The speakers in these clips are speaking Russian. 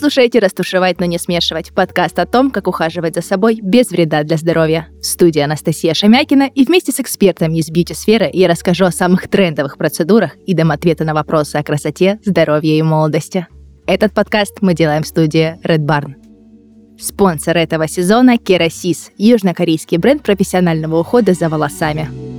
слушаете «Растушевать, но не смешивать» – подкаст о том, как ухаживать за собой без вреда для здоровья. В студии Анастасия Шамякина и вместе с экспертами из бьюти-сферы я расскажу о самых трендовых процедурах и дам ответы на вопросы о красоте, здоровье и молодости. Этот подкаст мы делаем в студии Red Barn. Спонсор этого сезона – Керасис – южнокорейский бренд профессионального ухода за волосами.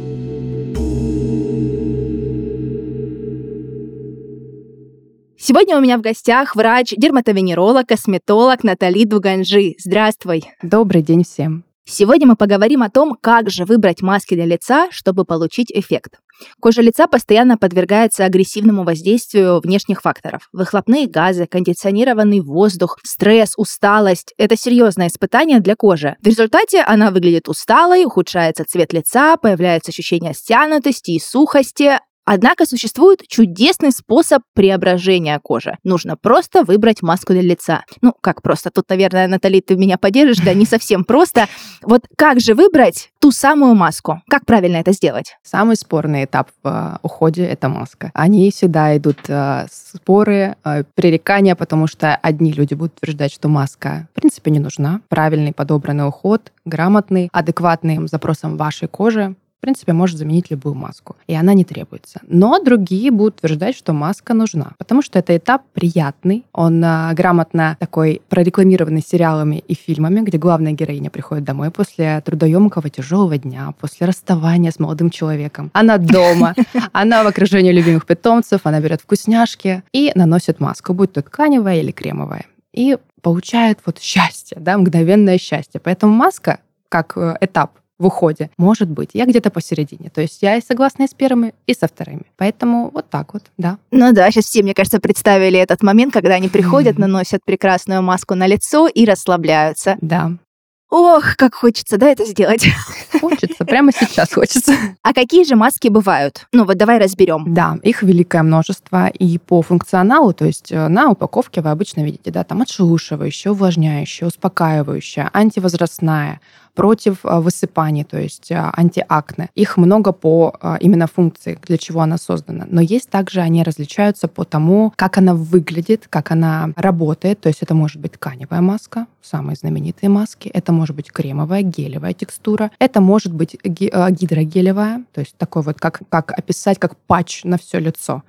Сегодня у меня в гостях врач, дерматовенеролог, косметолог Натали Дуганжи. Здравствуй. Добрый день всем. Сегодня мы поговорим о том, как же выбрать маски для лица, чтобы получить эффект. Кожа лица постоянно подвергается агрессивному воздействию внешних факторов. Выхлопные газы, кондиционированный воздух, стресс, усталость – это серьезное испытание для кожи. В результате она выглядит усталой, ухудшается цвет лица, появляется ощущение стянутости и сухости, Однако существует чудесный способ преображения кожи. Нужно просто выбрать маску для лица. Ну, как просто? Тут, наверное, Натали, ты меня поддержишь, да не совсем просто. Вот как же выбрать ту самую маску? Как правильно это сделать? Самый спорный этап в э, уходе – это маска. Они всегда идут э, споры, э, пререкания, потому что одни люди будут утверждать, что маска в принципе не нужна. Правильный подобранный уход, грамотный, адекватный запросам вашей кожи в принципе, может заменить любую маску, и она не требуется. Но другие будут утверждать, что маска нужна, потому что это этап приятный, он а, грамотно такой прорекламированный сериалами и фильмами, где главная героиня приходит домой после трудоемкого тяжелого дня, после расставания с молодым человеком. Она дома, она в окружении любимых питомцев, она берет вкусняшки и наносит маску, будь то тканевая или кремовая. И получает вот счастье, да, мгновенное счастье. Поэтому маска как э, этап в уходе. Может быть, я где-то посередине. То есть я и согласна и с первыми, и со вторыми. Поэтому вот так вот, да. Ну да, сейчас все, мне кажется, представили этот момент, когда они приходят, наносят прекрасную маску на лицо и расслабляются. Да. Ох, как хочется, да, это сделать? Хочется, прямо сейчас хочется. А какие же маски бывают? Ну вот давай разберем. Да, их великое множество. И по функционалу, то есть э, на упаковке вы обычно видите, да, там отшелушивающая, увлажняющая, успокаивающая, антивозрастная, против а, высыпаний, то есть а, антиакне. Их много по а, именно функции, для чего она создана. Но есть также, они различаются по тому, как она выглядит, как она работает. То есть это может быть тканевая маска, самые знаменитые маски. Это может быть кремовая, гелевая текстура. Это может быть гидрогелевая, то есть такой вот, как, как описать, как патч на все лицо.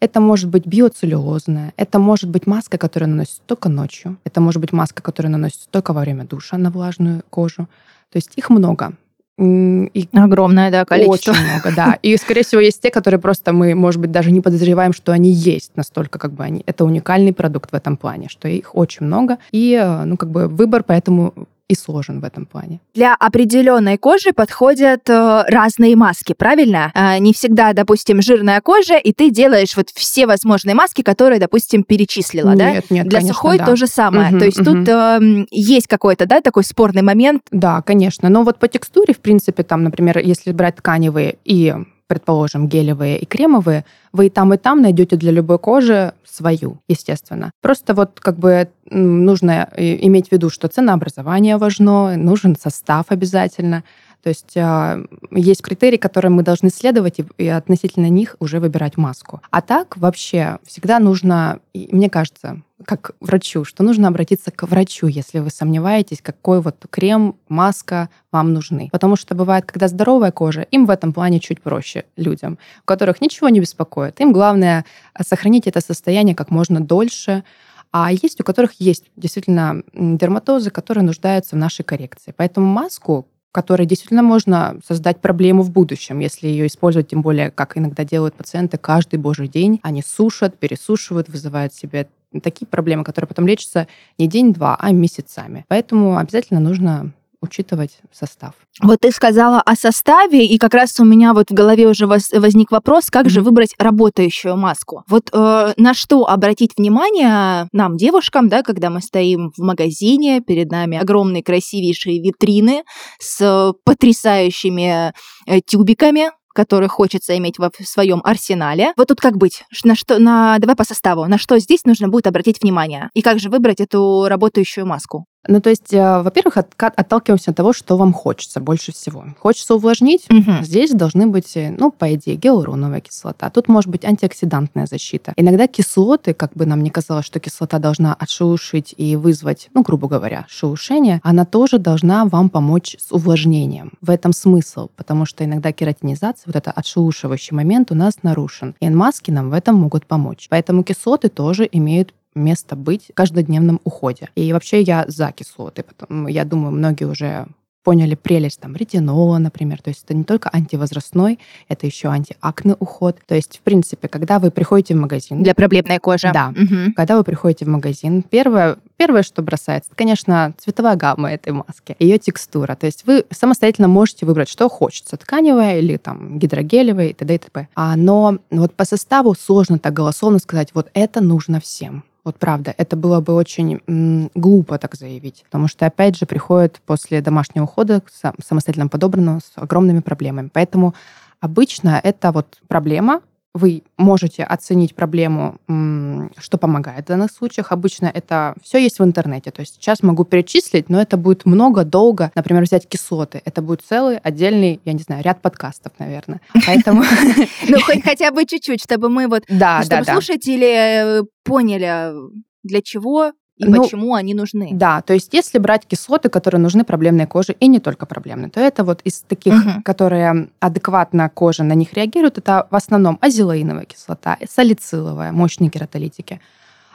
Это может быть биоцеллюлозная, это может быть маска, которая наносится только ночью, это может быть маска, которая наносится только во время душа на влажную кожу. То есть их много. И Огромное, да, количество. Очень много, да. И, скорее всего, есть те, которые просто мы, может быть, даже не подозреваем, что они есть настолько, как бы они... Это уникальный продукт в этом плане, что их очень много. И, э, ну, как бы выбор поэтому и сложен в этом плане. Для определенной кожи подходят э, разные маски, правильно? Э, не всегда, допустим, жирная кожа, и ты делаешь вот все возможные маски, которые, допустим, перечислила, нет, да? Нет, нет, Для конечно, сухой да. то же самое. Угу, то есть угу. тут э, есть какой-то, да, такой спорный момент. Да, конечно. Но вот по текстуре, в принципе, там, например, если брать тканевые и предположим, гелевые и кремовые, вы и там, и там найдете для любой кожи свою, естественно. Просто вот как бы нужно э, иметь в виду, что ценообразование важно, нужен состав обязательно. То есть э, есть критерии, которым мы должны следовать, и, относительно них уже выбирать маску. А так вообще всегда нужно, мне кажется, как врачу, что нужно обратиться к врачу, если вы сомневаетесь, какой вот крем, маска вам нужны. Потому что бывает, когда здоровая кожа, им в этом плане чуть проще людям, у которых ничего не беспокоит. Им главное э, сохранить это состояние как можно дольше, а есть у которых есть действительно дерматозы, которые нуждаются в нашей коррекции. Поэтому маску которой действительно можно создать проблему в будущем, если ее использовать, тем более, как иногда делают пациенты, каждый божий день. Они сушат, пересушивают, вызывают себе такие проблемы, которые потом лечатся не день-два, а месяцами. Поэтому обязательно нужно учитывать состав. Вот ты сказала о составе, и как раз у меня вот в голове уже возник вопрос, как mm-hmm. же выбрать работающую маску. Вот э, на что обратить внимание нам, девушкам, да, когда мы стоим в магазине, перед нами огромные красивейшие витрины с потрясающими э, тюбиками, которые хочется иметь в своем арсенале. Вот тут как быть? На что, на, давай по составу. На что здесь нужно будет обратить внимание? И как же выбрать эту работающую маску? Ну, то есть, э, во-первых, от, отталкиваемся от того, что вам хочется больше всего. Хочется увлажнить, угу. здесь должны быть, э, ну, по идее, гиалуроновая кислота. Тут может быть антиоксидантная защита. Иногда кислоты, как бы нам не казалось, что кислота должна отшелушить и вызвать, ну, грубо говоря, шелушение, она тоже должна вам помочь с увлажнением. В этом смысл, потому что иногда кератинизация, вот это отшелушивающий момент у нас нарушен. И маски нам в этом могут помочь. Поэтому кислоты тоже имеют место быть в каждодневном уходе. И вообще я за кислоты. Потом, я думаю, многие уже поняли прелесть там ретинола, например. То есть это не только антивозрастной, это еще антиакне уход. То есть, в принципе, когда вы приходите в магазин... Для проблемной кожи. Да. Угу. Когда вы приходите в магазин, первое, первое, что бросается, это, конечно, цветовая гамма этой маски, ее текстура. То есть вы самостоятельно можете выбрать, что хочется, тканевая или там гидрогелевая и т.д. и т.п. А, но вот по составу сложно так голословно сказать, вот это нужно всем. Вот правда, это было бы очень глупо так заявить, потому что, опять же, приходит после домашнего ухода сам, самостоятельно подобранного с огромными проблемами. Поэтому обычно это вот проблема, вы можете оценить проблему, что помогает в данных случаях. Обычно это все есть в интернете. То есть сейчас могу перечислить, но это будет много, долго. Например, взять кислоты. Это будет целый отдельный, я не знаю, ряд подкастов, наверное. Поэтому... Ну, хотя бы чуть-чуть, чтобы мы вот... Да, да, да. слушатели э, поняли, для чего и ну, почему они нужны. Да, то есть если брать кислоты, которые нужны проблемной коже, и не только проблемной, то это вот из таких, угу. которые адекватно кожа на них реагирует, это в основном азелаиновая кислота, салициловая, мощные кератолитики.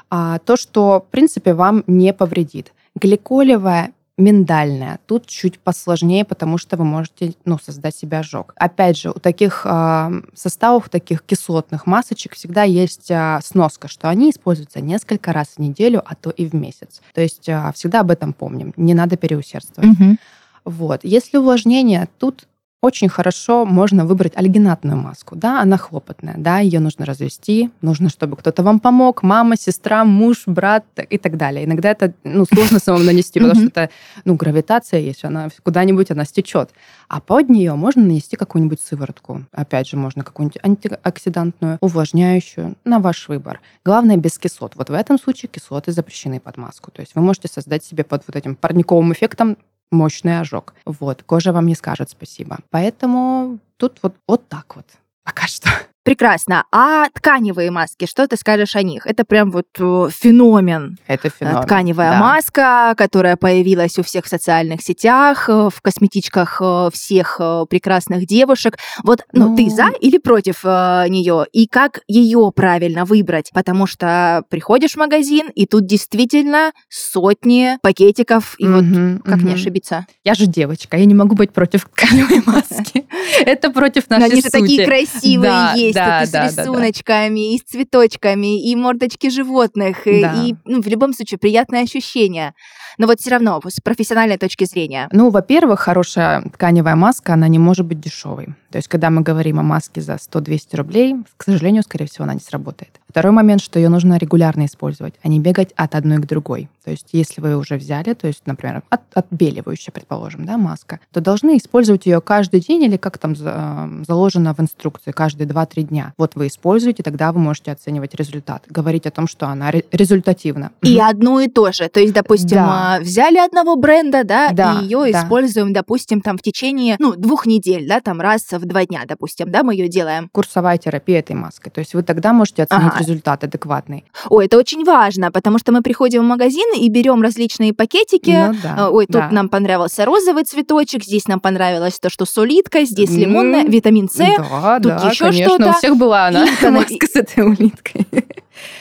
А то, что, в принципе, вам не повредит. Гликолевая миндальная. Тут чуть посложнее, потому что вы можете ну, создать себе ожог. Опять же, у таких э, составов, таких кислотных масочек всегда есть э, сноска, что они используются несколько раз в неделю, а то и в месяц. То есть э, всегда об этом помним. Не надо переусердствовать. Угу. Вот. Если увлажнение, тут очень хорошо можно выбрать альгинатную маску. Да, она хлопотная, да, ее нужно развести, нужно, чтобы кто-то вам помог, мама, сестра, муж, брат и так далее. Иногда это ну, сложно самому нанести, потому что это ну, гравитация есть, она куда-нибудь она стечет. А под нее можно нанести какую-нибудь сыворотку. Опять же, можно какую-нибудь антиоксидантную, увлажняющую, на ваш выбор. Главное, без кислот. Вот в этом случае кислоты запрещены под маску. То есть вы можете создать себе под вот этим парниковым эффектом мощный ожог. Вот, кожа вам не скажет спасибо. Поэтому тут вот, вот так вот пока что. Прекрасно. А тканевые маски, что ты скажешь о них? Это прям вот э, феномен. Это феномен. Тканевая да. маска, которая появилась у всех в социальных сетях, э, в косметичках э, всех прекрасных девушек. Вот, ну, ну... ты за или против э, нее? И как ее правильно выбрать? Потому что приходишь в магазин, и тут действительно сотни пакетиков, и вот как не ошибиться? Я же девочка, я не могу быть против тканевой маски. Это против нашей сути. Они же такие красивые есть да, тут да, с рисуночками, да, да. и с цветочками, и мордочки животных, да. и, и ну, в любом случае приятное ощущение. Но вот все равно, с профессиональной точки зрения. Ну, во-первых, хорошая тканевая маска, она не может быть дешевой. То есть, когда мы говорим о маске за 100-200 рублей, к сожалению, скорее всего, она не сработает. Второй момент, что ее нужно регулярно использовать, а не бегать от одной к другой. То есть, если вы уже взяли, то есть, например, от, отбеливающая, предположим, да, маска, то должны использовать ее каждый день или как там заложено в инструкции, каждые 2-3 дня. Вот вы используете, тогда вы можете оценивать результат, говорить о том, что она результативна. И одно и то же. То есть, допустим, да. взяли одного бренда, да, да и ее да. используем, допустим, там в течение, ну, двух недель, да, там раз в два дня, допустим, да, мы ее делаем. Курсовая терапия этой маской. То есть вы тогда можете оценить ага. результат адекватный. Ой, это очень важно, потому что мы приходим в магазин и берем различные пакетики. Ну, да, э, Ой, тут да. нам понравился розовый цветочек, здесь нам понравилось то, что с улиткой, здесь лимонная, витамин С, да, тут да, еще что-то. У всех была она, и, маска с этой улиткой.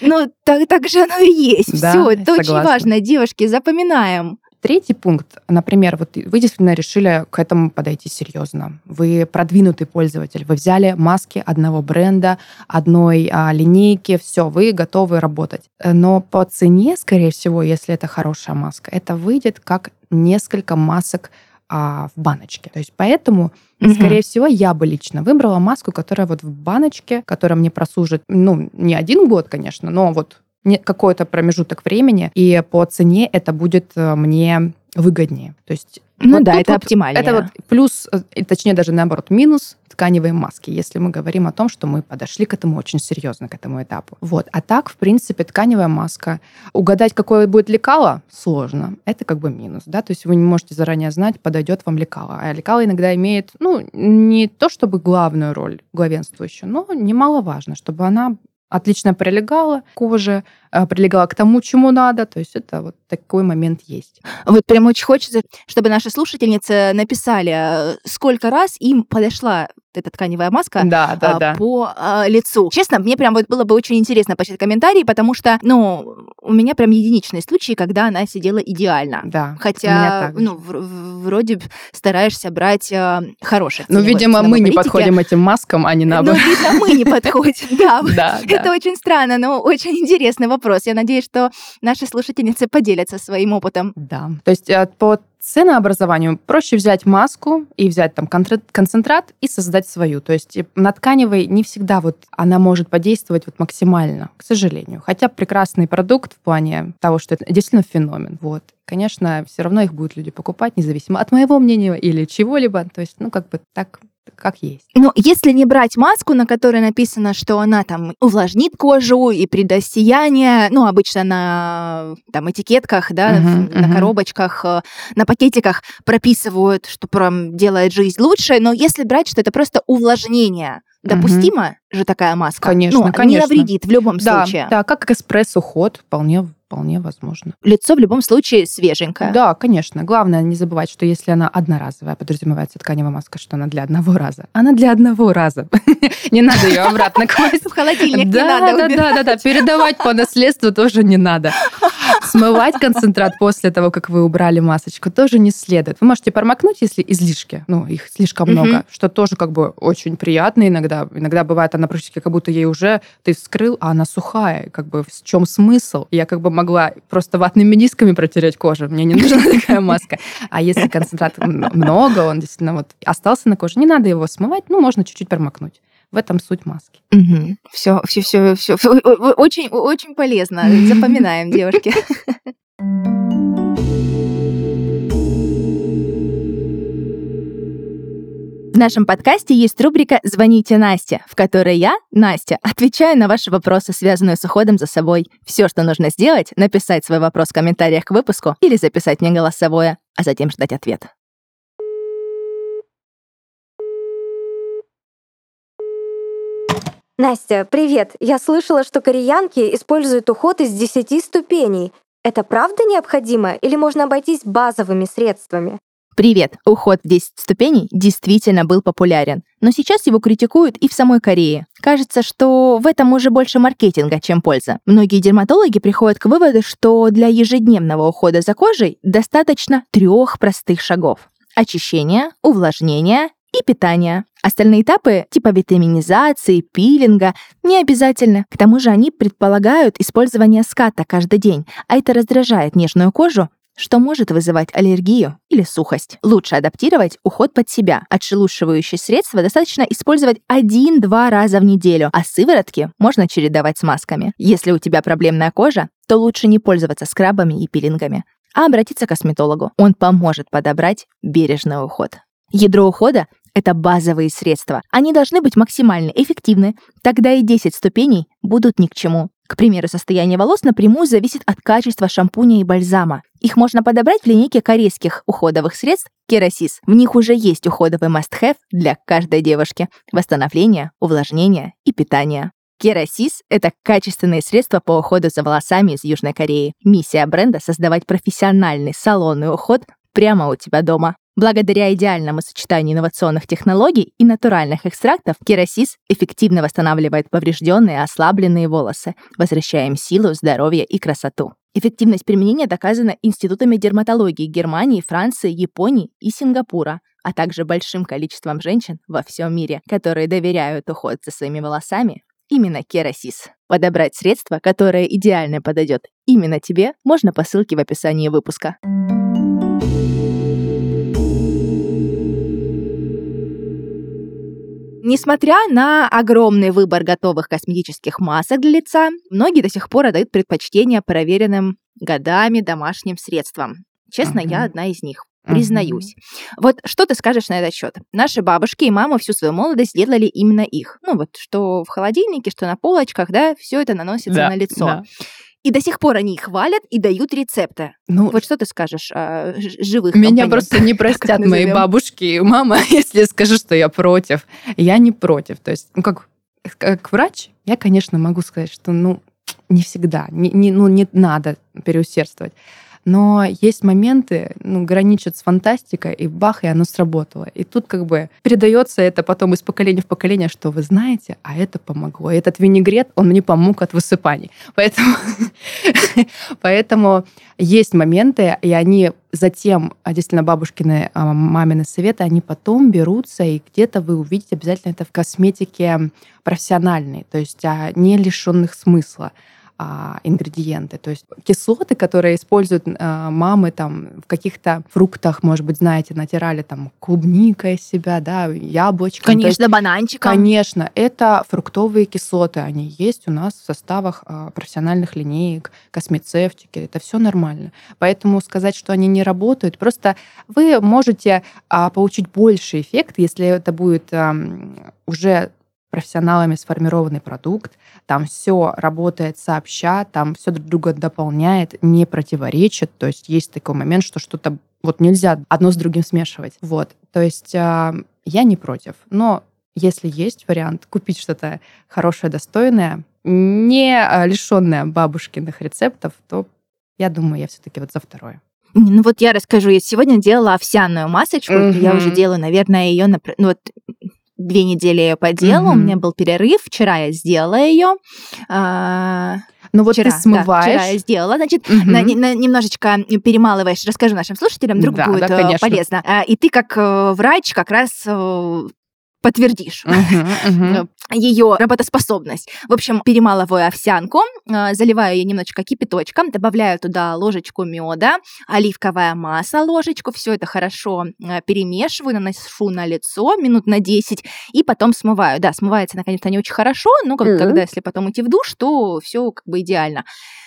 Ну, так, так же оно и есть. Да, Все, это согласна. очень важно, девушки, запоминаем. Третий пункт, например, вот вы действительно решили к этому подойти серьезно. Вы продвинутый пользователь, вы взяли маски одного бренда, одной а, линейки, все, вы готовы работать. Но по цене, скорее всего, если это хорошая маска, это выйдет как несколько масок а, в баночке. То есть поэтому, угу. скорее всего, я бы лично выбрала маску, которая вот в баночке, которая мне прослужит, ну, не один год, конечно, но вот какой-то промежуток времени, и по цене это будет э, мне выгоднее. То есть Ну Вот да, это вот оптимально. Это вот плюс, э, точнее даже наоборот, минус тканевые маски, если мы говорим о том, что мы подошли к этому очень серьезно, к этому этапу. Вот. А так, в принципе, тканевая маска, угадать, какое будет лекало, сложно. Это как бы минус, да, то есть вы не можете заранее знать, подойдет вам лекало. А лекало иногда имеет, ну, не то чтобы главную роль, главенствующую, но немаловажно, чтобы она отлично прилегала к коже, э, прилегала к тому, чему надо. То есть это вот такой момент есть. Вот прям очень хочется, чтобы наши слушательницы написали, э, сколько раз им подошла эта тканевая маска Да, да, а, да. по а, лицу. Честно, мне прям вот было бы очень интересно почитать комментарии, потому что, ну, у меня прям единичные случаи, когда она сидела идеально. Да. Хотя, ну, в- вроде стараешься брать э, хороших. Ну, видимо, мы не подходим этим маскам, а не Ну, наоборот. видно, мы не подходим, да. Да, Это очень странно, но очень интересный вопрос. Я надеюсь, что наши слушательницы поделятся своим опытом. Да. То есть э, по ценообразованию проще взять маску и взять там концентрат и создать свою. То есть на тканевой не всегда вот она может подействовать вот максимально, к сожалению. Хотя прекрасный продукт в плане того, что это действительно феномен. Вот. Конечно, все равно их будут люди покупать, независимо от моего мнения или чего-либо. То есть, ну, как бы так, как есть. Но если не брать маску, на которой написано, что она там увлажнит кожу и придаст сияние, ну, обычно на там, этикетках, да, в- на мгм. коробочках, э, на пакетиках прописывают, что прям делает жизнь лучше, но если брать, что это просто увлажнение, Мгм. допустима же такая маска? Конечно, ну, Не конечно. навредит в любом Да, случае. да, как экспресс-уход, вполне, вполне возможно. Лицо в любом случае свеженькое. Да, конечно. Главное не забывать, что если она одноразовая, подразумевается тканевая маска, что она для одного раза. Она для одного раза. Не надо ее обратно класть. В холодильник не Да, надо да, да, да, да. Передавать по наследству тоже не надо. Смывать концентрат после того, как вы убрали масочку, тоже не следует. Вы можете промокнуть, если излишки, ну, их слишком много, что тоже как бы очень приятно иногда. Иногда бывает, она практически как будто ей уже ты вскрыл, а она сухая. Как бы в чем смысл? Я как бы могла просто ватными дисками протереть кожу. Мне не нужна такая маска. А если концентрат много, он действительно вот остался на коже, не надо его смывать, ну, можно чуть-чуть промокнуть. В этом суть маски. Все, все, все, все, очень, очень полезно. Запоминаем, девушки. нашем подкасте есть рубрика «Звоните Насте», в которой я, Настя, отвечаю на ваши вопросы, связанные с уходом за собой. Все, что нужно сделать, написать свой вопрос в комментариях к выпуску или записать мне голосовое, а затем ждать ответ. Настя, привет! Я слышала, что кореянки используют уход из 10 ступеней. Это правда необходимо или можно обойтись базовыми средствами? Привет! Уход в 10 ступеней действительно был популярен, но сейчас его критикуют и в самой Корее. Кажется, что в этом уже больше маркетинга, чем польза. Многие дерматологи приходят к выводу, что для ежедневного ухода за кожей достаточно трех простых шагов. Очищение, увлажнение и питание. Остальные этапы, типа витаминизации, пилинга, не обязательны. К тому же они предполагают использование ската каждый день, а это раздражает нежную кожу что может вызывать аллергию или сухость. Лучше адаптировать уход под себя. Отшелушивающие средства достаточно использовать 1-2 раза в неделю, а сыворотки можно чередовать с масками. Если у тебя проблемная кожа, то лучше не пользоваться скрабами и пилингами, а обратиться к косметологу. Он поможет подобрать бережный уход. Ядро ухода — это базовые средства. Они должны быть максимально эффективны, тогда и 10 ступеней будут ни к чему. К примеру, состояние волос напрямую зависит от качества шампуня и бальзама. Их можно подобрать в линейке корейских уходовых средств Керасис. В них уже есть уходовый must-have для каждой девушки. Восстановление, увлажнение и питание. Керасис — это качественные средства по уходу за волосами из Южной Кореи. Миссия бренда — создавать профессиональный салонный уход прямо у тебя дома. Благодаря идеальному сочетанию инновационных технологий и натуральных экстрактов, керасис эффективно восстанавливает поврежденные и ослабленные волосы, возвращая им силу, здоровье и красоту. Эффективность применения доказана институтами дерматологии Германии, Франции, Японии и Сингапура, а также большим количеством женщин во всем мире, которые доверяют уход за своими волосами именно Керасис. Подобрать средство, которое идеально подойдет именно тебе, можно по ссылке в описании выпуска. Несмотря на огромный выбор готовых косметических масок для лица, многие до сих пор отдают предпочтение проверенным годами домашним средствам. Честно, я одна из них. признаюсь. Вот что ты скажешь на этот счет? Наши бабушки и мамы всю свою молодость делали именно их. Ну вот, что в холодильнике, что на полочках, да, все это наносится Да, на лицо. да. И до сих пор они их хвалят и дают рецепты. Ну, Вот что ты скажешь о живых Меня просто не простят мои бабушки и мама, если я скажу, что я против. Я не против. То есть, ну, как, как врач, я, конечно, могу сказать, что, ну, не всегда, не, не- ну, не надо переусердствовать. Но есть моменты, ну, граничат с фантастикой, и бах, и оно сработало. И тут как бы передается это потом из поколения в поколение, что вы знаете, а это помогло. И этот винегрет, он мне помог от высыпаний. Поэтому, поэтому есть моменты, и они затем, а, действительно, бабушкины, а, мамины советы, они потом берутся, и где-то вы увидите обязательно это в косметике профессиональной, то есть а, не лишенных смысла а, ингредиенты. То есть кислоты, которые используют а, мамы там в каких-то фруктах, может быть, знаете, натирали там клубника из себя, да, яблочком. То есть Конечно, бананчиком. Конечно, это фруктовые кислоты. Они есть у нас в составах а, профессиональных линеек, космецевтики. Это все нормально. Поэтому сказать, что они не работают, просто вы можете а, получить больший эффект, если это будет ам, уже профессионалами сформированный продукт, там все работает сообща, там все друг друга дополняет, не противоречит. То есть есть такой момент, что что-то вот нельзя одно с другим смешивать. Вот. То есть а, я не против. Но если есть вариант купить что-то хорошее, достойное, не а, лишенное бабушкиных рецептов, то я думаю, я все-таки вот за второе. Ну вот я расскажу. Я сегодня делала овсяную масочку. Я Мгм. уже делаю, наверное, ее. Ну вот две недели ее поделала. У Мгм. меня был перерыв. Вчера я сделала ее. А, Ну вот вчера, ты да, смываешь. вчера я сделала. Значит, Мгм. на- на- немножечко перемалываешь. Расскажу нашим слушателям, вдруг Да, будет да, конечно. полезно. А, И ты как э, врач как раз э, подтвердишь мгм. ее работоспособность. В общем, перемалываю овсянку, э, заливаю ее немножечко кипяточком, добавляю туда ложечку меда, оливковое масло ложечку, все это хорошо э, перемешиваю, наношу на лицо минут на 10 и потом смываю. Да, смывается, наконец-то, не очень хорошо, но как- когда, если потом идти в душ, то все как бы идеально.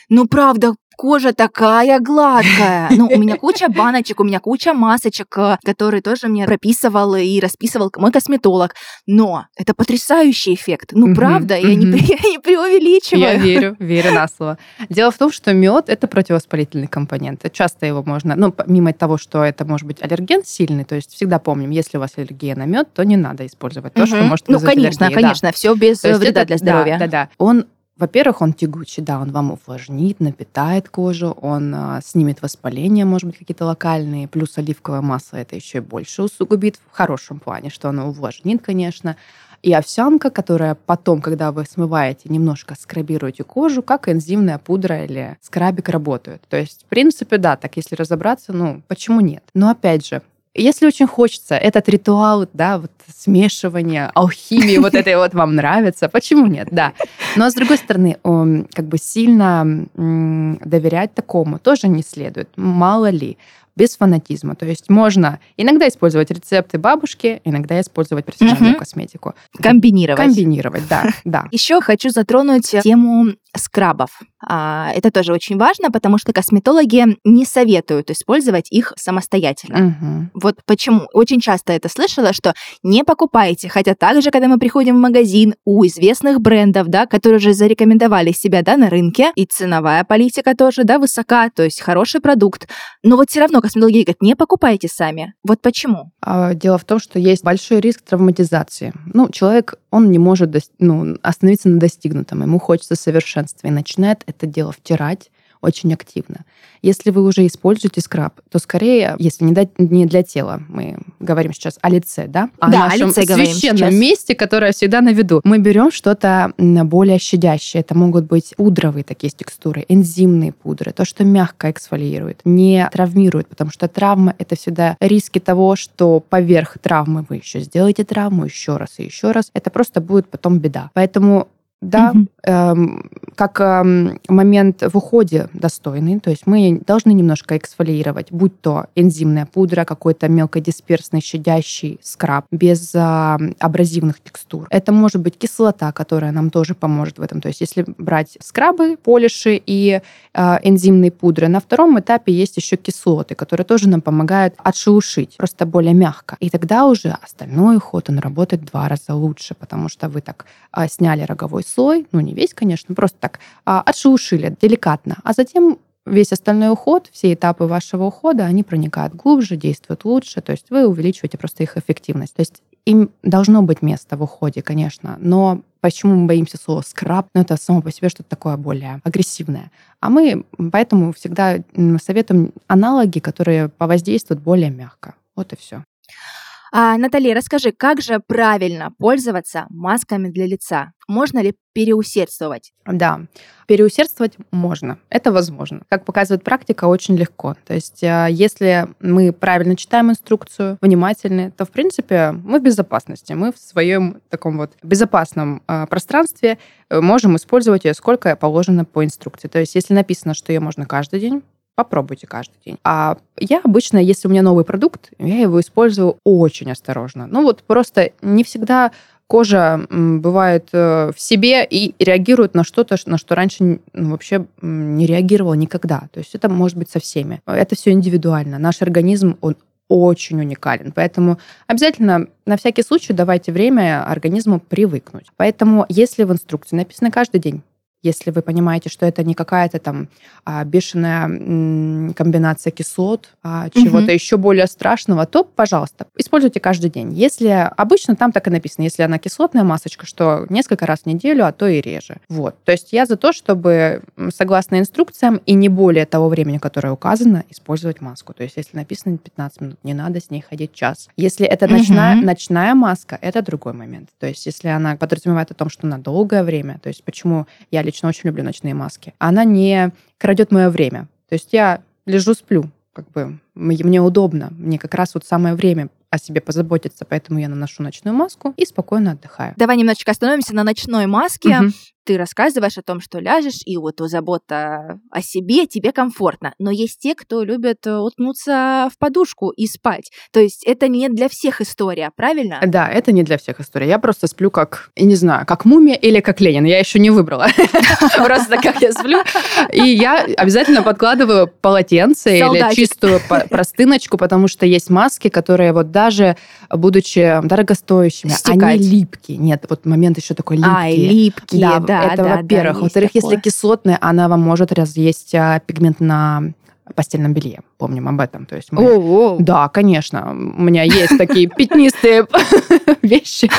Ну, правда, кожа такая гладкая. Ну, у меня куча баночек, у меня куча масочек, э, которые тоже мне прописывал и расписывал мой косметолог. Но это потрясающий эффект. Ну, правда, я не, я не преувеличиваю. Я верю, верю на слово. Дело в том, что мед это противовоспалительный компонент. Часто его можно, ну, помимо того, что это может быть аллерген сильный, то есть всегда помним, если у вас аллергия на мед, то не надо использовать то, что может Ну, конечно, аллергию, да. конечно, все без То э, вреда это- для здоровья. Да, да, да. Он, во-первых, он тягучий, да, он вам увлажнит, напитает кожу, он а, снимет воспаление, может быть, какие-то локальные, плюс оливковое масло это еще и больше усугубит в хорошем плане, что оно увлажнит, конечно. И овсянка, которая потом, когда вы смываете, немножко скрабируете кожу, как энзимная пудра или скрабик работают. То есть, в принципе, да, так если разобраться, ну, почему нет? Но опять же, если очень хочется, этот ритуал, да, вот смешивание, алхимии, вот это вот вам нравится, почему нет, да. Но, с другой стороны, как бы сильно доверять такому тоже не следует, мало ли без фанатизма. То есть можно иногда использовать рецепты бабушки, иногда использовать профессиональную Мгм. косметику. Комбинировать. Комбинировать, да, да. Еще хочу затронуть тему скрабов. А, Это тоже очень важно, потому что косметологи не советуют использовать их самостоятельно. Мгм. Вот почему. Очень часто это слышала, что не покупайте. Хотя также, когда мы приходим в магазин у известных брендов, да, которые уже зарекомендовали себя, да, на рынке, и ценовая политика тоже, да, высока, то есть хороший продукт. Но вот все равно косметологи говорят, не покупайте сами. Вот почему? А, Дело в том, что есть большой риск травматизации. Ну, человек, он не может ну, остановиться на достигнутом. Ему хочется совершенства и начинает это дело втирать очень активно. Если вы уже используете скраб, то скорее, если не, для- не для тела, мы говорим сейчас о лице, да? О Да, о нашем лице говорим священном сейчас. месте, которое всегда на виду. Мы берем что-то более щадящее. Это могут быть пудровые такие текстуры, энзимные пудры, то, что мягко эксфолиирует, не травмирует, потому что травма — это всегда риски того, что поверх травмы вы еще сделаете травму еще раз и еще раз. Это просто будет потом беда. Поэтому да, Мгм. эм, как эм, момент в уходе достойный, то есть мы должны немножко эксфолировать, будь то энзимная пудра, какой-то мелкодисперсный щадящий скраб без э, абразивных текстур. Это может быть кислота, которая нам тоже поможет в этом. То есть если брать скрабы, полиши и э, энзимные пудры, на втором этапе есть еще кислоты, которые тоже нам помогают отшелушить, просто более мягко. И тогда уже остальной уход, он работает в два раза лучше, потому что вы так э, сняли роговой слой, ну не весь, конечно, просто так э, отшелушили деликатно, а затем весь остальной уход, все этапы вашего ухода, они проникают глубже, действуют лучше, то есть вы увеличиваете просто их эффективность. То есть им должно быть место в уходе, конечно, но почему мы боимся слова скраб? Ну, это само по себе что-то такое более агрессивное. А мы поэтому всегда советуем аналоги, которые повоздействуют более мягко. Вот и все. А, Наталья, расскажи, как же правильно пользоваться масками для лица? Можно ли переусердствовать? Да, переусердствовать можно, это возможно. Как показывает практика, очень легко. То есть а, если мы правильно читаем инструкцию, внимательны, то, в принципе, мы в безопасности. Мы в своем таком вот безопасном а, пространстве э, можем использовать ее сколько положено по инструкции. То есть если написано, что ее можно каждый день, Попробуйте каждый день. А я обычно, если у меня новый продукт, я его использую очень осторожно. Ну вот просто не всегда кожа бывает э, в себе и реагирует на что-то, на что раньше ну, вообще не реагировала никогда. То есть это может быть со всеми. Это все индивидуально. Наш организм, он очень уникален. Поэтому обязательно на всякий случай давайте время организму привыкнуть. Поэтому если в инструкции написано каждый день, если вы понимаете, что это не какая-то там а, бешеная комбинация кислот, а, чего-то угу. еще более страшного, то, пожалуйста, используйте каждый день. Если обычно там так и написано, если она кислотная масочка, что несколько раз в неделю, а то и реже. Вот. То есть я за то, чтобы согласно инструкциям и не более того времени, которое указано, использовать маску. То есть если написано 15 минут, не надо с ней ходить час. Если это ночная, угу. ночная маска, это другой момент. То есть если она подразумевает о том, что на долгое время, то есть почему я лично лично очень люблю ночные маски. Она не крадет мое время. То есть я лежу, сплю, как бы мне удобно, мне как раз вот самое время о себе позаботиться, поэтому я наношу ночную маску и спокойно отдыхаю. Давай немножечко остановимся на ночной маске. Угу ты рассказываешь о том, что ляжешь, и вот забота о себе, тебе комфортно. Но есть те, кто любят э, уткнуться в подушку и спать. То есть это не для всех история, правильно? Да, это не для всех история. Я просто сплю как, я не знаю, как мумия или как Ленин. Я еще не выбрала. Просто как я сплю. И я обязательно подкладываю полотенце или чистую простыночку, потому что есть маски, которые вот даже будучи дорогостоящими, они липкие. Нет, вот момент еще такой липкий. Ай, липкие, да это да, во-первых. Да, Во-вторых, если кислотная, она вам может разъесть а, пигмент на постельном белье. Помним об этом. То есть мы... О-о-о. Да, конечно. У меня есть такие пятнистые вещи.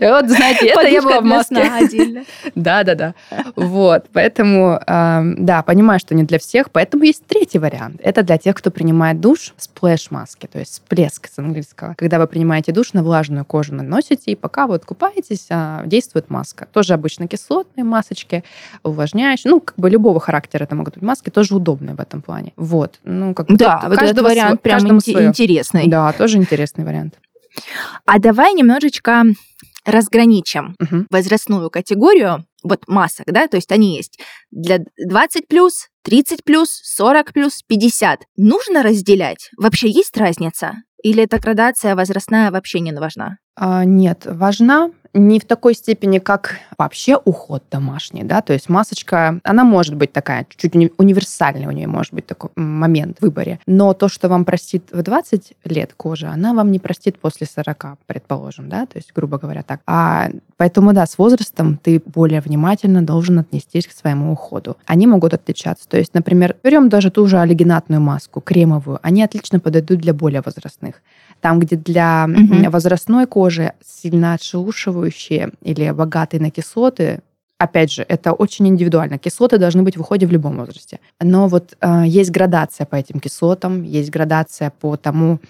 Вот, знаете, это я была в маске. Да, да, да. Вот, поэтому, да, понимаю, что не для всех, поэтому есть третий вариант. Это для тех, кто принимает душ splash-маски, то есть всплеск с английского. Когда вы принимаете душ, на влажную кожу наносите, и пока вот купаетесь, а, действует маска. Тоже обычно кислотные масочки, увлажняющие. Ну, как бы любого характера это могут быть маски, тоже удобные в этом плане. Вот. Ну, как да, вот этот вариант прям интересный. Да, тоже интересный вариант. А давай немножечко разграничим угу. возрастную категорию, вот масок, да, то есть они есть для 20 плюс, 30 плюс, 40 плюс, 50. Нужно разделять? Вообще есть разница? Или эта градация возрастная вообще не важна? А, нет, важна не в такой степени, как вообще уход домашний, да, то есть масочка, она может быть такая, чуть-чуть уни- универсальный у нее может быть такой момент в выборе, но то, что вам простит в 20 лет кожа, она вам не простит после 40, предположим, да, то есть, грубо говоря, так. А поэтому, да, с возрастом ты более внимательно должен отнестись к своему уходу. Они могут отличаться, то есть, например, берем даже ту же олигинатную маску, кремовую, они отлично подойдут для более возрастных. Там, где для угу. возрастной кожи сильно отшелушивающие или богатые на кислоты, опять же, это очень индивидуально. Кислоты должны быть в уходе в любом возрасте. Но вот э, есть градация по этим кислотам, есть градация по тому,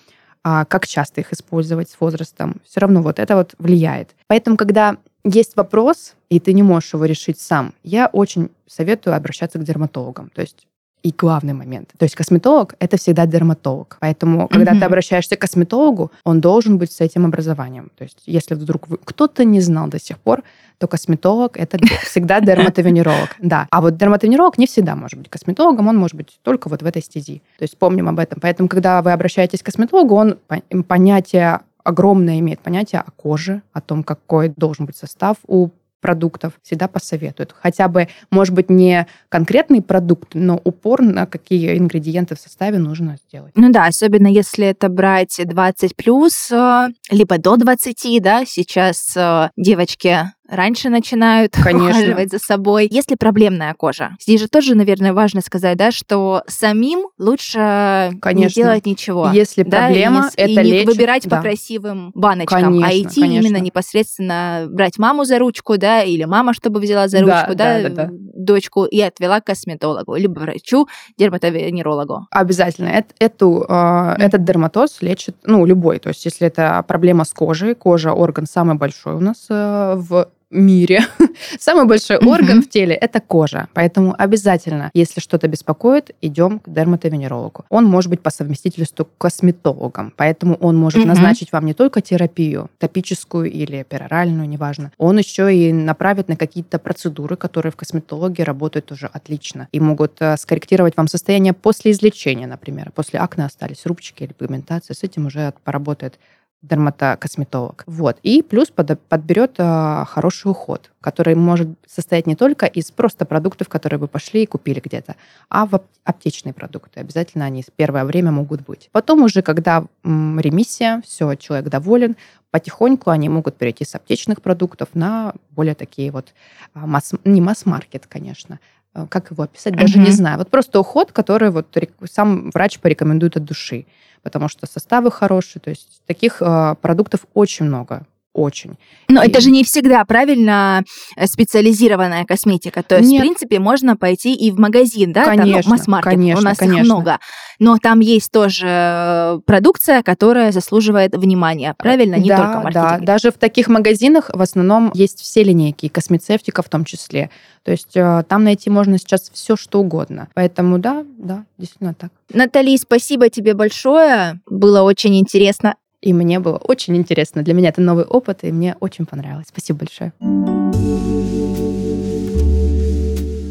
э, как часто их использовать с возрастом. Все равно вот это вот влияет. Поэтому, когда есть вопрос, и ты не можешь его решить сам, я очень советую обращаться к дерматологам. То есть и главный момент. То есть косметолог — это всегда дерматолог. Поэтому, когда mm-hmm. ты обращаешься к косметологу, он должен быть с этим образованием. То есть если вдруг вы... кто-то не знал до сих пор, то косметолог — это всегда дерматовенеролог. Да. А вот дерматовенеролог не всегда может быть косметологом, он может быть только вот в этой стези. То есть помним об этом. Поэтому, когда вы обращаетесь к косметологу, он понятие огромное имеет понятие о коже, о том, какой должен быть состав у продуктов всегда посоветуют. Хотя бы, может быть, не конкретный продукт, но упор на какие ингредиенты в составе нужно сделать. Ну да, особенно если это брать 20 плюс, э, либо до 20, да, сейчас э, девочки раньше начинают Конечно. ухаживать за собой. Если проблемная кожа, здесь же тоже, наверное, важно сказать, да, что самим лучше Конечно. не делать ничего. Если да, проблема, и не, это и лечит, выбирать да. по красивым баночкам, а конечно, а идти конечно. именно непосредственно брать маму за ручку, да, или мама, чтобы взяла за ручку, да, да, да, да. дочку и отвела к косметологу, либо врачу, дерматовенерологу. Обязательно. Это, эту, э, mm. Этот дерматоз лечит, ну, любой. То есть если это проблема с кожей, кожа орган самый большой у нас э, в мире. Самый большой mm-hmm. орган в теле это кожа. Поэтому обязательно, если что-то беспокоит, идем к дерматовенерологу. Он может быть по совместительству косметологом. Поэтому он может mm-hmm. назначить вам не только терапию, топическую или пероральную, неважно. Он еще и направит на какие-то процедуры, которые в косметологии работают уже отлично. И могут э, скорректировать вам состояние после излечения, например. После акне остались рубчики или пигментация. С этим уже поработает дерматокосметолог. Вот. И плюс под, подберет э, хороший уход, который может состоять не только из просто продуктов, которые вы пошли и купили где-то, а в аптечные продукты. Обязательно они в первое время могут быть. Потом уже, когда ремиссия, все, человек доволен, потихоньку они могут перейти с аптечных продуктов на более такие вот масс, не масс-маркет, конечно, как его описать, даже uh-huh. не знаю. Вот просто уход, который вот сам врач порекомендует от души потому что составы хорошие. То есть таких э, продуктов очень много очень. Но и... это же не всегда правильно э, специализированная косметика. То есть, Нет. в принципе, можно пойти и в магазин, да? Конечно, это, ну, масс-маркет. Конечно, У нас конечно. их много. Но там есть тоже э, продукция, которая заслуживает внимания. Правильно? Не да, только маркетинг. Да, даже в таких магазинах в основном есть все линейки, космецевтика в том числе. То есть э, там найти можно сейчас все, что угодно. Поэтому да, да, действительно так. Натали, спасибо тебе большое. Было очень интересно. И мне было очень интересно. Для меня это новый опыт, и мне очень понравилось. Спасибо большое.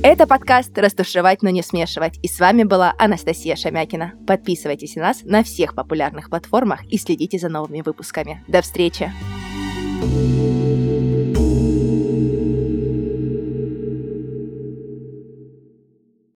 Это подкаст «Растушевать, но не смешивать». И с вами была Анастасия Шамякина. Подписывайтесь на нас на всех популярных платформах и следите за новыми выпусками. До встречи! thank you